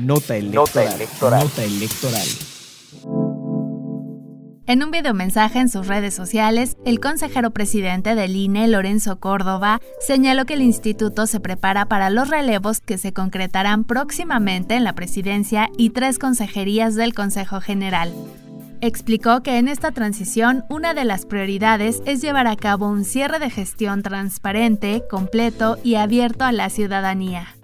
Nota electoral. Nota electoral. En un videomensaje en sus redes sociales, el consejero presidente del INE, Lorenzo Córdoba, señaló que el instituto se prepara para los relevos que se concretarán próximamente en la presidencia y tres consejerías del Consejo General. Explicó que en esta transición una de las prioridades es llevar a cabo un cierre de gestión transparente, completo y abierto a la ciudadanía.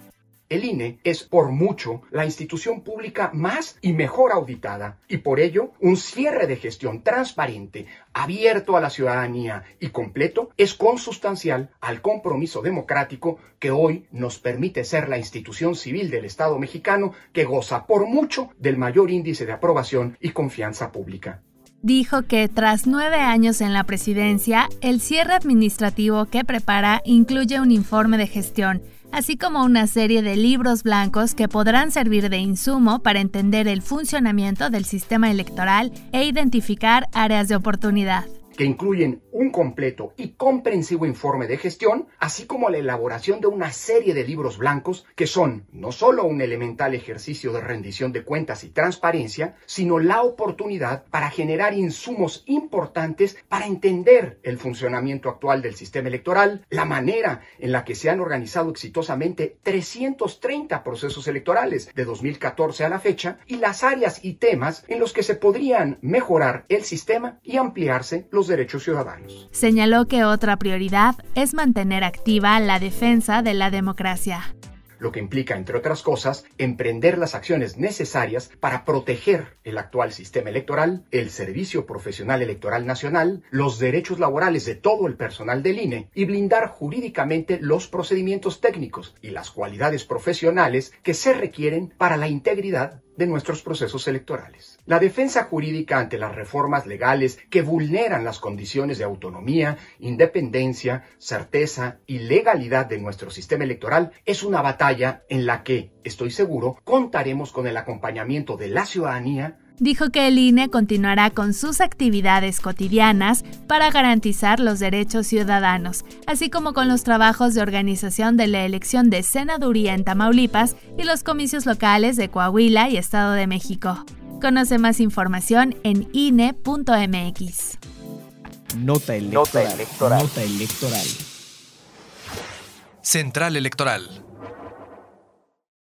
El INE es por mucho la institución pública más y mejor auditada y por ello un cierre de gestión transparente, abierto a la ciudadanía y completo es consustancial al compromiso democrático que hoy nos permite ser la institución civil del Estado mexicano que goza por mucho del mayor índice de aprobación y confianza pública dijo que tras nueve años en la presidencia, el cierre administrativo que prepara incluye un informe de gestión así como una serie de libros blancos que podrán servir de insumo para entender el funcionamiento del sistema electoral e identificar áreas de oportunidad. Que incluyen completo y comprensivo informe de gestión, así como la elaboración de una serie de libros blancos que son no solo un elemental ejercicio de rendición de cuentas y transparencia, sino la oportunidad para generar insumos importantes para entender el funcionamiento actual del sistema electoral, la manera en la que se han organizado exitosamente 330 procesos electorales de 2014 a la fecha y las áreas y temas en los que se podrían mejorar el sistema y ampliarse los derechos ciudadanos. Señaló que otra prioridad es mantener activa la defensa de la democracia. Lo que implica, entre otras cosas, emprender las acciones necesarias para proteger el actual sistema electoral, el Servicio Profesional Electoral Nacional, los derechos laborales de todo el personal del INE y blindar jurídicamente los procedimientos técnicos y las cualidades profesionales que se requieren para la integridad de nuestros procesos electorales. La defensa jurídica ante las reformas legales que vulneran las condiciones de autonomía, independencia, certeza y legalidad de nuestro sistema electoral es una batalla en la que, estoy seguro, contaremos con el acompañamiento de la ciudadanía dijo que el INE continuará con sus actividades cotidianas para garantizar los derechos ciudadanos, así como con los trabajos de organización de la elección de senaduría en Tamaulipas y los comicios locales de Coahuila y Estado de México. Conoce más información en INE.mx. Nota electoral. Nota electoral. Nota electoral. Central Electoral.